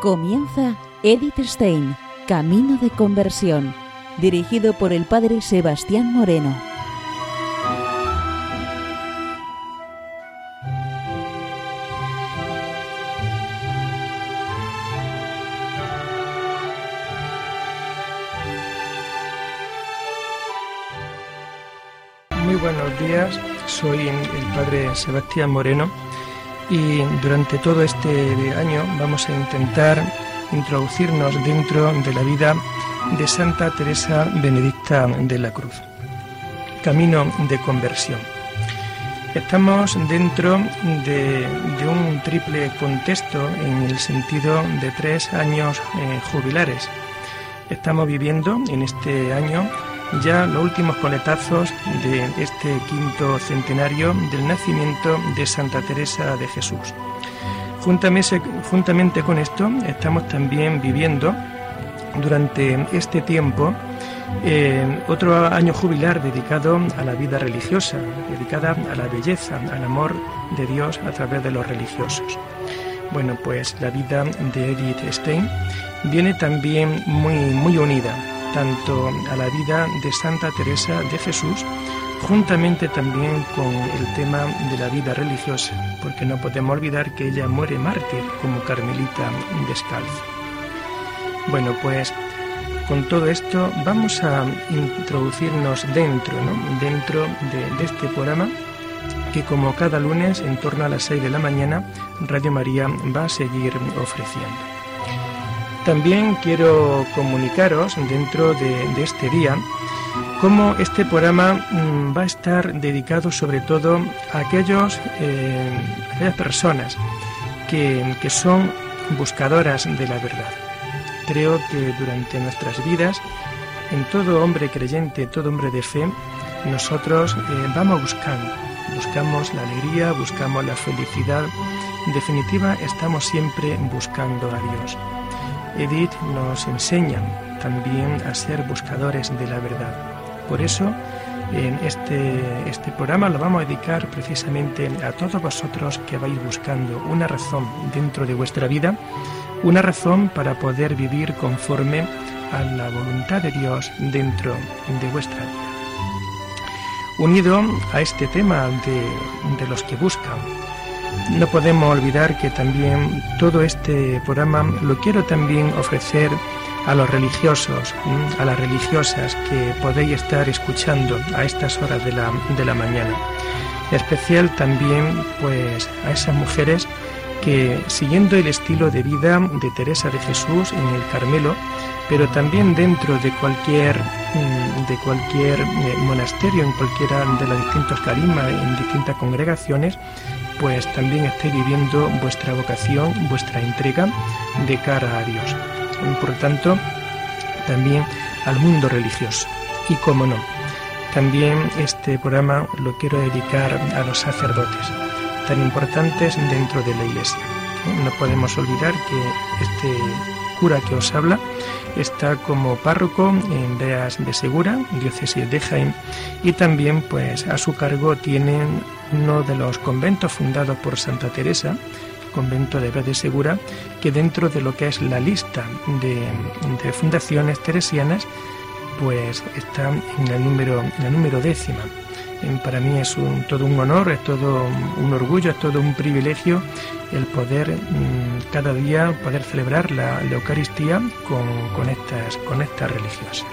Comienza Edith Stein, Camino de Conversión, dirigido por el Padre Sebastián Moreno. Muy buenos días, soy el Padre Sebastián Moreno y durante todo este año vamos a intentar introducirnos dentro de la vida de Santa Teresa Benedicta de la Cruz. Camino de conversión. Estamos dentro de, un triple contexto en el sentido de tres años eh, jubilares. Estamos viviendo en este año ya los últimos coletazos de este quinto centenario del nacimiento de Santa Teresa de Jesús. Juntamente, con esto estamos también viviendo durante este tiempo eh, otro año jubilar dedicado a la vida religiosa, dedicada a la belleza, al amor de Dios a través de los religiosos. Bueno, pues la vida de Edith Stein viene también muy, muy unida tanto a la vida de Santa Teresa de Jesús, juntamente también con el tema de la vida religiosa, porque no podemos olvidar que ella muere mártir como carmelita descalza. Bueno, pues con todo esto vamos a introducirnos dentro, dentro de, de este programa que como cada lunes en torno a las 6 de la mañana Radio María va a seguir ofreciendo. También quiero comunicaros dentro de, este día cómo este programa mm, va a estar dedicado sobre todo a aquellos, eh, aquellas personas que, que son buscadoras de la verdad. Creo que durante nuestras vidas, en todo hombre creyente, todo hombre de fe, nosotros eh, vamos buscando, buscamos la alegría, buscamos la felicidad, en definitiva estamos siempre buscando a Dios. Edith nos enseña también a ser buscadores de la verdad. Por eso, en este, este programa lo vamos a dedicar precisamente a todos vosotros que vais buscando una razón dentro de vuestra vida, una razón para poder vivir conforme a la voluntad de Dios dentro de vuestra vida. Unido a este tema de, de los que buscan no podemos olvidar que también todo este programa lo quiero también ofrecer a los religiosos, a las religiosas que podéis estar escuchando a estas horas de la, de la mañana. especial también pues a esas mujeres que siguiendo el estilo de vida de Teresa de Jesús en el Carmelo, pero también dentro de cualquier mm, de cualquier eh, monasterio, en cualquiera de los distintos carismas, en distintas congregaciones, pues también esté viviendo vuestra vocación, vuestra entrega de cara a Dios. Por tanto, también al mundo religioso. Y cómo no, también este programa lo quiero dedicar a los sacerdotes, tan importantes dentro de la Iglesia. No podemos olvidar que este cura que os habla está como párroco en Beas de Segura, diócesis de Jaén, y también pues a su cargo tienen uno de los conventos fundados por Santa Teresa, el convento de Beas de Segura, que dentro de lo que es la lista de, fundaciones teresianas, pues está en el número, en el número décima. Para mí es todo un honor, es todo un orgullo, es todo un privilegio el poder mm, cada día poder celebrar la, Eucaristía con, estas, con estas religiosas.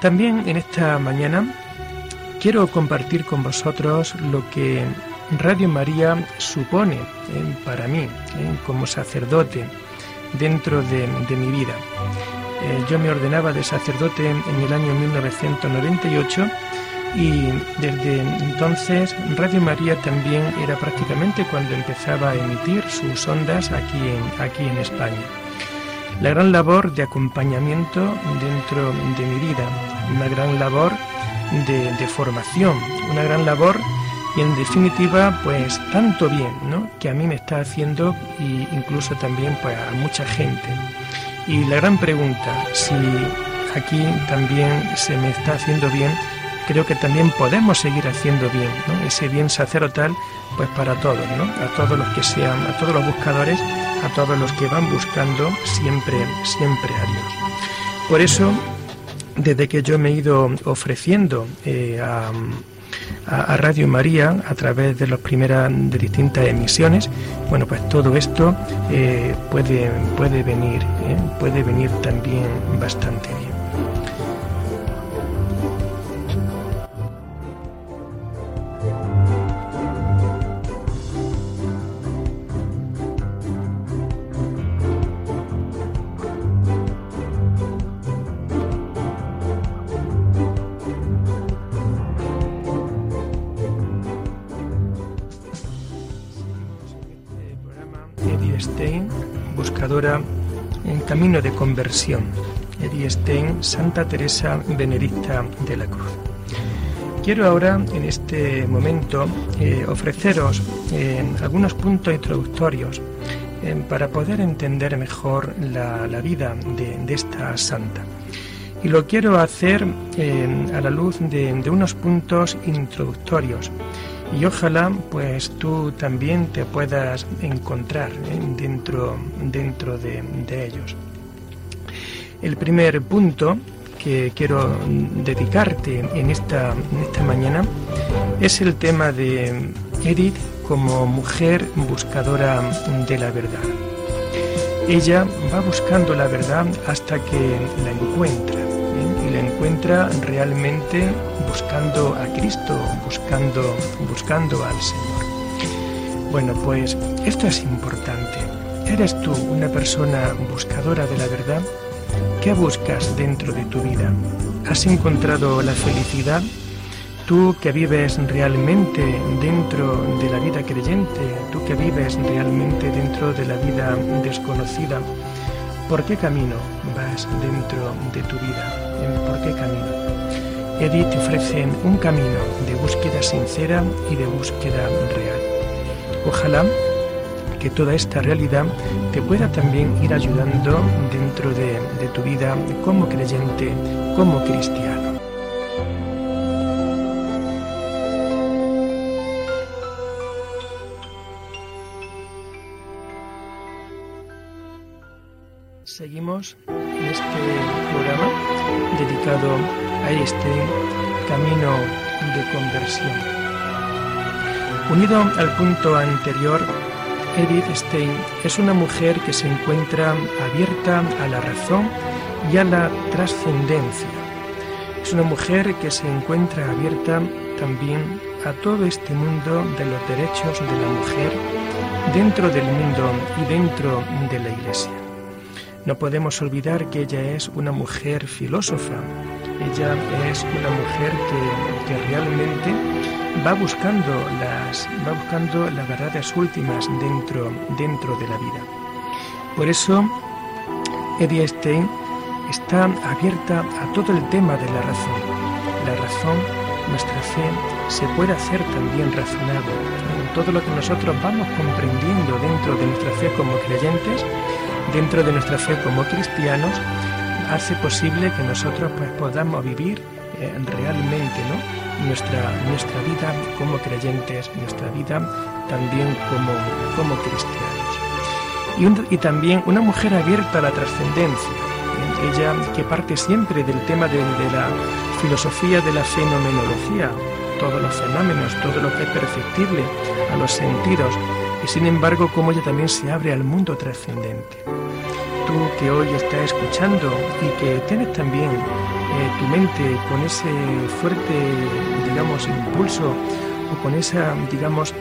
También en esta mañana quiero compartir con vosotros lo que Radio María supone eh, para mí eh, como sacerdote dentro de, mi vida. Eh, yo me ordenaba de sacerdote en el año 1998 y desde entonces Radio María también era prácticamente cuando empezaba a emitir sus ondas aquí en, aquí en España. La gran labor de acompañamiento dentro de mi vida, una gran labor de, formación, una gran labor y en definitiva pues tanto bien ¿no? que a mí me está haciendo e incluso también pues, a mucha gente. Y la gran pregunta, si aquí también se me está haciendo bien creo que también podemos seguir haciendo bien, ese bien sacerdotal, pues para todos, a todos los que sean, a todos los buscadores, a todos los que van buscando siempre, siempre a Dios. Por eso, desde que yo me he ido ofreciendo eh, a, Radio María a través de las primeras de distintas emisiones, bueno, pues todo esto eh, puede, puede venir, ¿eh? puede venir también bastante bien. De Conversión. Edith Stein, Santa Teresa Benedicta de la Cruz. Quiero ahora, en este momento, eh, ofreceros algunos puntos introductorios para poder entender mejor la, vida de, esta santa. Y lo quiero hacer a la luz de, de unos puntos introductorios y ojalá pues tú también te puedas encontrar ¿eh? dentro, dentro de, ellos. El primer punto que quiero dedicarte en esta, esta mañana es el tema de Edith como mujer buscadora de la verdad. Ella va buscando la verdad hasta que la encuentra ¿eh? y la encuentra realmente buscando a Cristo, buscando, buscando al Señor. Bueno, pues esto es importante. ¿Eres tú una persona buscadora de la verdad? ¿Qué buscas dentro de tu vida? ¿Has encontrado la felicidad? Tú que vives realmente dentro de la vida creyente, tú que vives realmente dentro de la vida desconocida, ¿por qué camino vas dentro de tu vida? ¿Por qué camino? Edith ofrece un camino de búsqueda sincera y de búsqueda real. Ojalá que toda esta realidad te pueda también ir ayudando dentro de, de tu vida como creyente, como cristiano. Seguimos en este programa dedicado a este camino de conversión. Unido al punto anterior, Edith Stein es una mujer que se encuentra abierta a la razón y a la trascendencia. Es una mujer que se encuentra abierta también a todo este mundo de los derechos de la mujer dentro del mundo y dentro de la Iglesia. No podemos olvidar que ella es una mujer filósofa, ella es una mujer que, realmente va buscando las, va buscando las verdades últimas dentro, dentro de la vida. Por eso, Edith Stein está abierta a todo el tema de la razón. La razón, nuestra fe, se puede hacer también razonable. Todo lo que nosotros vamos comprendiendo dentro de nuestra fe como creyentes, dentro de nuestra fe como cristianos, hace posible que nosotros pues, podamos vivir eh, realmente ¿no? nuestra, nuestra vida como creyentes, nuestra vida también como, como cristianos. Y, también una mujer abierta a la trascendencia, ella que parte siempre del tema de, de la filosofía de la fenomenología, todos los fenómenos, todo lo que es perceptible a los sentidos, y sin embargo como ella también se abre al mundo trascendente tú que hoy estás escuchando y que tienes también eh, tu mente con ese fuerte, digamos, impulso o con esa, digamos,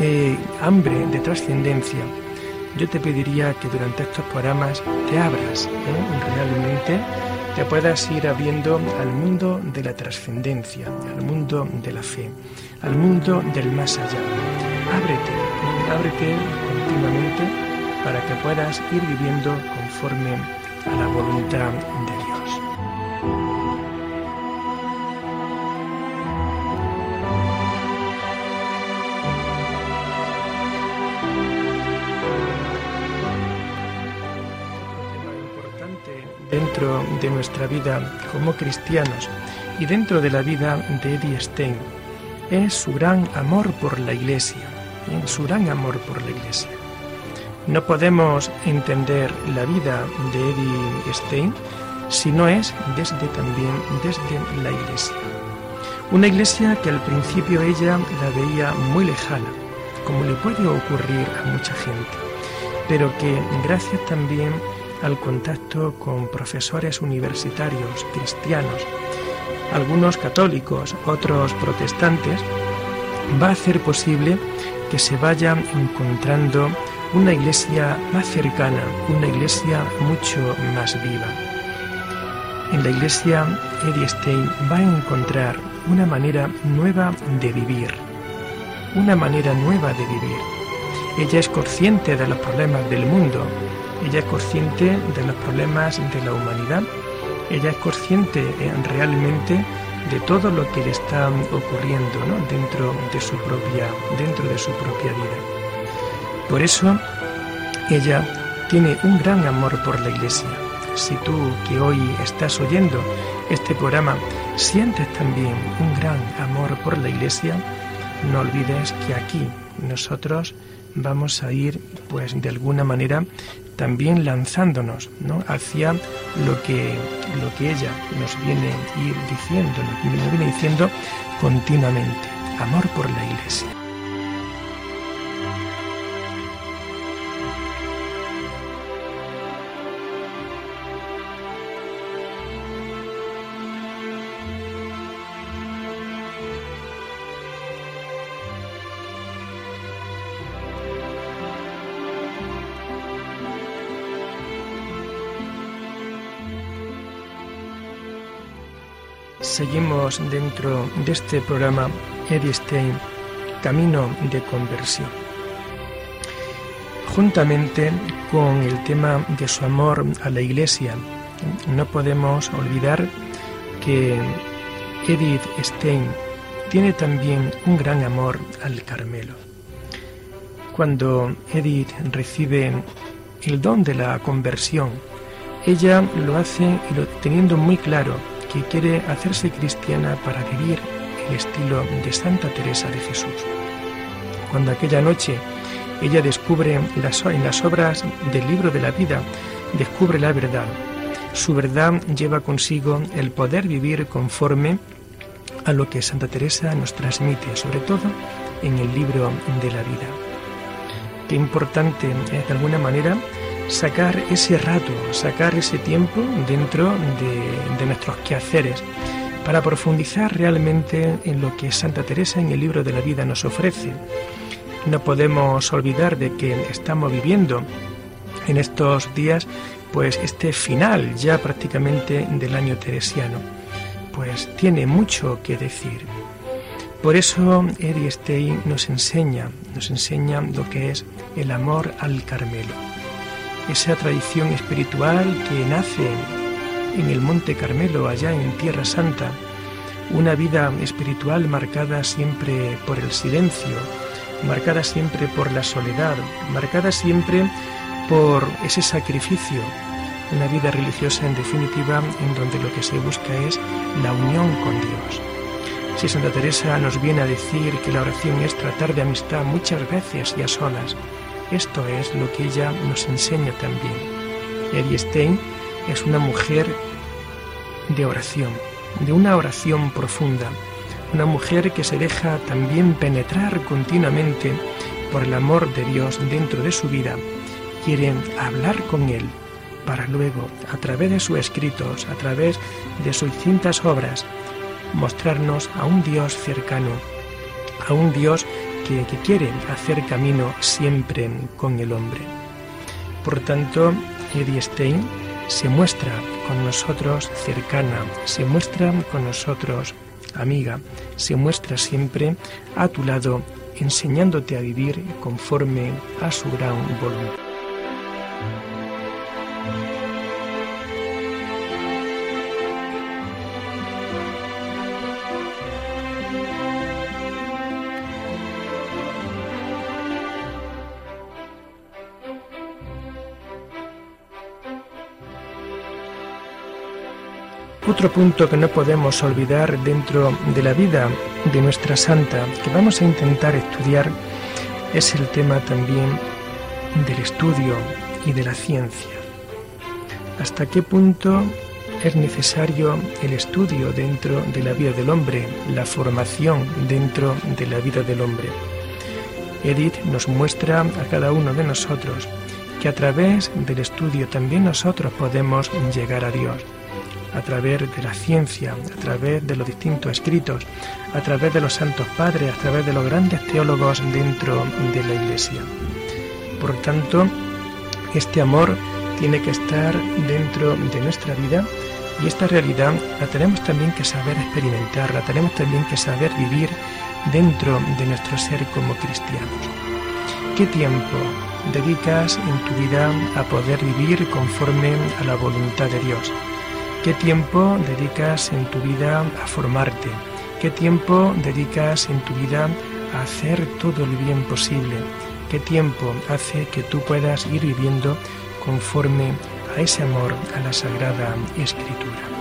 eh, hambre de trascendencia, yo te pediría que durante estos programas te abras ¿eh? realmente, te puedas ir abriendo al mundo de la trascendencia, al mundo de la fe, al mundo del más allá. Ábrete, ábrete continuamente para que puedas ir viviendo conforme a la voluntad de Dios. Dentro de nuestra vida como cristianos y dentro de la vida de Eddie Stein es su gran amor por la Iglesia, su gran amor por la Iglesia. No podemos entender la vida de Eddie Stein si no es desde también desde la Iglesia. Una iglesia que al principio ella la veía muy lejana, como le puede ocurrir a mucha gente, pero que gracias también al contacto con profesores universitarios cristianos, algunos católicos, otros protestantes, va a hacer posible que se vaya encontrando una iglesia más cercana, una iglesia mucho más viva. En la iglesia, Eddie Stein va a encontrar una manera nueva de vivir, una manera nueva de vivir. Ella es consciente de los problemas del mundo, ella es consciente de los problemas de la humanidad, ella es consciente eh, realmente de todo lo que le está ocurriendo dentro, de su propia, dentro de su propia vida. Por eso ella tiene un gran amor por la iglesia. Si tú que hoy estás oyendo este programa sientes también un gran amor por la iglesia, no olvides que aquí nosotros vamos a ir pues de alguna manera también lanzándonos ¿no? hacia lo que, lo que ella nos viene ir diciendo, nos viene diciendo continuamente, amor por la iglesia. Seguimos dentro de este programa Eddie Stein, Camino de Conversión. Juntamente con el tema de su amor a la Iglesia, no podemos olvidar que Edith Stein tiene también un gran amor al Carmelo. Cuando Edith recibe el don de la conversión, ella lo hace teniendo muy claro que quiere hacerse cristiana para vivir el estilo de Santa Teresa de Jesús. Cuando aquella noche ella descubre en las obras del libro de la vida, descubre la verdad. Su verdad lleva consigo el poder vivir conforme a lo que Santa Teresa nos transmite, sobre todo en el libro de la vida. Qué importante de alguna manera sacar ese rato, sacar ese tiempo dentro de, nuestros quehaceres para profundizar realmente en lo que Santa Teresa en el libro de la vida nos ofrece. No podemos olvidar de que estamos viviendo en estos días pues este final ya prácticamente del año teresiano. Pues tiene mucho que decir. Por eso Eri Stein nos enseña, nos enseña lo que es el amor al Carmelo esa tradición espiritual que nace en el Monte Carmelo, allá en Tierra Santa, una vida espiritual marcada siempre por el silencio, marcada siempre por la soledad, marcada siempre por ese sacrificio, una vida religiosa en definitiva en donde lo que se busca es la unión con Dios. Si Santa Teresa nos viene a decir que la oración es tratar de amistad muchas veces y a solas, esto es lo que ella nos enseña también. Eddie Stein es una mujer de oración, de una oración profunda, una mujer que se deja también penetrar continuamente por el amor de Dios dentro de su vida, quiere hablar con Él para luego, a través de sus escritos, a través de sus distintas obras, mostrarnos a un Dios cercano, a un Dios que, quiere hacer camino siempre con el hombre. Por tanto, Eddie Stein se muestra con nosotros cercana, se muestra con nosotros amiga, se muestra siempre a tu lado, enseñándote a vivir conforme a su gran voluntad. Otro punto que no podemos olvidar dentro de la vida de nuestra santa, que vamos a intentar estudiar, es el tema también del estudio y de la ciencia. ¿Hasta qué punto es necesario el estudio dentro de la vida del hombre, la formación dentro de la vida del hombre? Edith nos muestra a cada uno de nosotros que a través del estudio también nosotros podemos llegar a Dios a través de la ciencia, a través de los distintos escritos, a través de los santos padres, a través de los grandes teólogos dentro de la Iglesia. Por tanto, este amor tiene que estar dentro de nuestra vida y esta realidad la tenemos también que saber experimentar, la tenemos también que saber vivir dentro de nuestro ser como cristianos. ¿Qué tiempo dedicas en tu vida a poder vivir conforme a la voluntad de Dios? ¿Qué tiempo dedicas en tu vida a formarte? ¿Qué tiempo dedicas en tu vida a hacer todo el bien posible? ¿Qué tiempo hace que tú puedas ir viviendo conforme a ese amor a la Sagrada Escritura?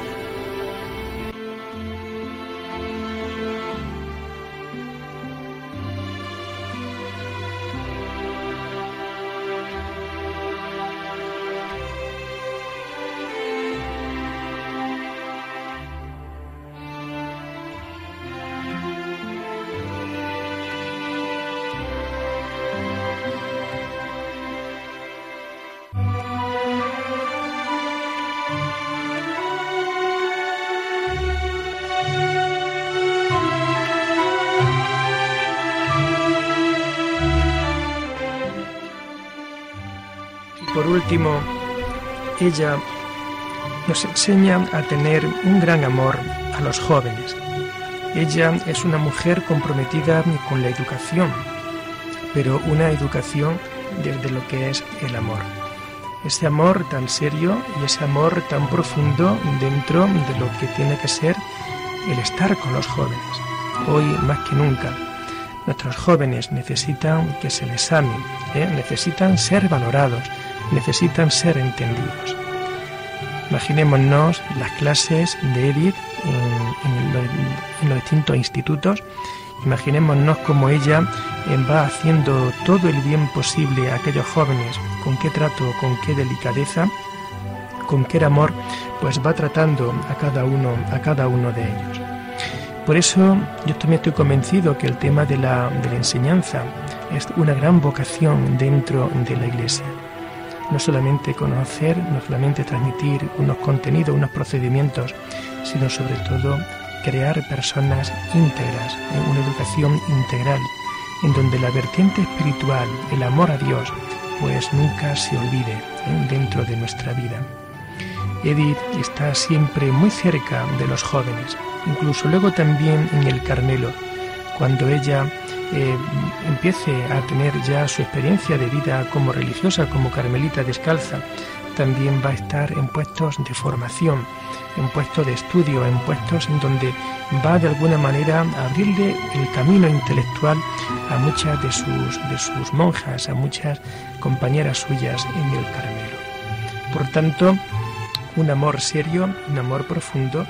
Último, ella nos enseña a tener un gran amor a los jóvenes. Ella es una mujer comprometida con la educación, pero una educación desde lo que es el amor. Ese amor tan serio y ese amor tan profundo dentro de lo que tiene que ser el estar con los jóvenes. Hoy más que nunca, nuestros jóvenes necesitan que se les ame, ¿eh? necesitan ser valorados, necesitan ser entendidos. Imaginémonos las clases de Edith en, los, distintos institutos. Imaginémonos cómo ella eh, va haciendo todo el bien posible a aquellos jóvenes, con qué trato, con qué delicadeza, con qué amor, pues va tratando a cada uno, a cada uno de ellos. Por eso yo también estoy convencido que el tema de la enseñanza es una gran vocación dentro de la Iglesia no solamente conocer, no solamente transmitir unos contenidos, unos procedimientos, sino sobre todo crear personas íntegras, en una educación integral, en donde la vertiente espiritual, el amor a Dios, pues nunca se olvide ¿eh? dentro de nuestra vida. Edith está siempre muy cerca de los jóvenes, incluso luego también en el Carmelo, cuando ella eh, empiece a tener ya su experiencia de vida como religiosa, como carmelita descalza, también va a estar en puestos de formación, en puestos de estudio, en puestos en donde va de alguna manera a abrirle el camino intelectual a muchas de sus, de sus monjas, a muchas compañeras suyas en el Carmelo. Por tanto, un amor serio, un amor profundo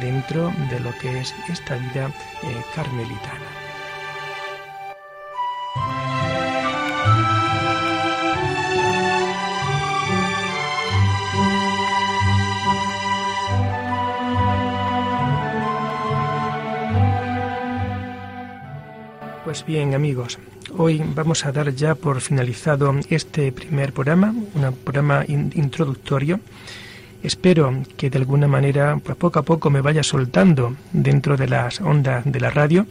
dentro de lo que es esta vida eh, carmelitana. Pues bien amigos, hoy vamos a dar ya por finalizado este primer programa, un programa introductorio. Espero que de alguna manera, pues poco a poco me vaya soltando dentro de las ondas de la radio.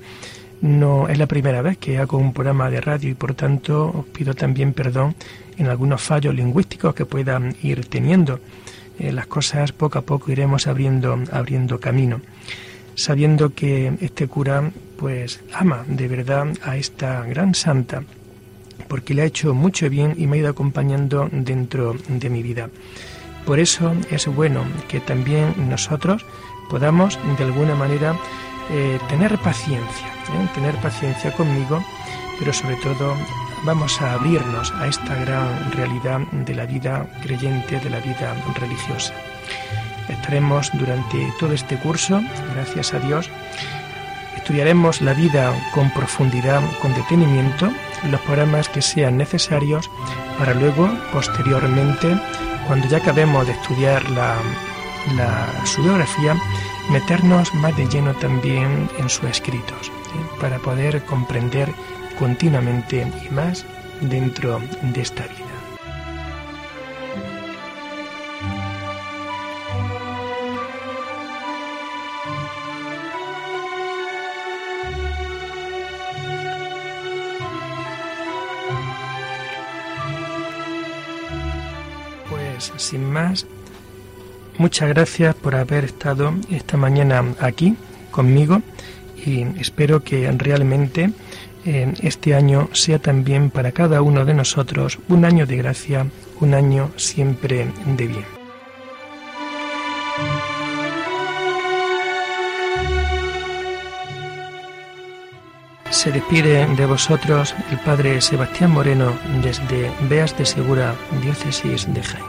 No es la primera vez que hago un programa de radio y por tanto os pido también perdón en algunos fallos lingüísticos que puedan ir teniendo. Eh, las cosas poco a poco iremos abriendo, abriendo camino sabiendo que este cura pues ama de verdad a esta gran santa porque le ha hecho mucho bien y me ha ido acompañando dentro de mi vida. Por eso es bueno que también nosotros podamos de alguna manera eh, tener paciencia, ¿eh? tener paciencia conmigo, pero sobre todo vamos a abrirnos a esta gran realidad de la vida creyente, de la vida religiosa. estaremos durante todo este curso, gracias a Dios, estudiaremos la vida con profundidad, con detenimiento, los programas que sean necesarios para luego, posteriormente, cuando ya acabemos de estudiar la, su biografía, meternos más de lleno también en sus escritos, para poder comprender continuamente y más dentro de esta vida. Pues sin más, muchas gracias por haber estado esta mañana aquí conmigo y espero que realmente este año sea también para cada uno de nosotros un año de gracia, un año siempre de bien. Se despide de vosotros el Padre Sebastián Moreno desde Beas de Segura, diócesis de Jaén.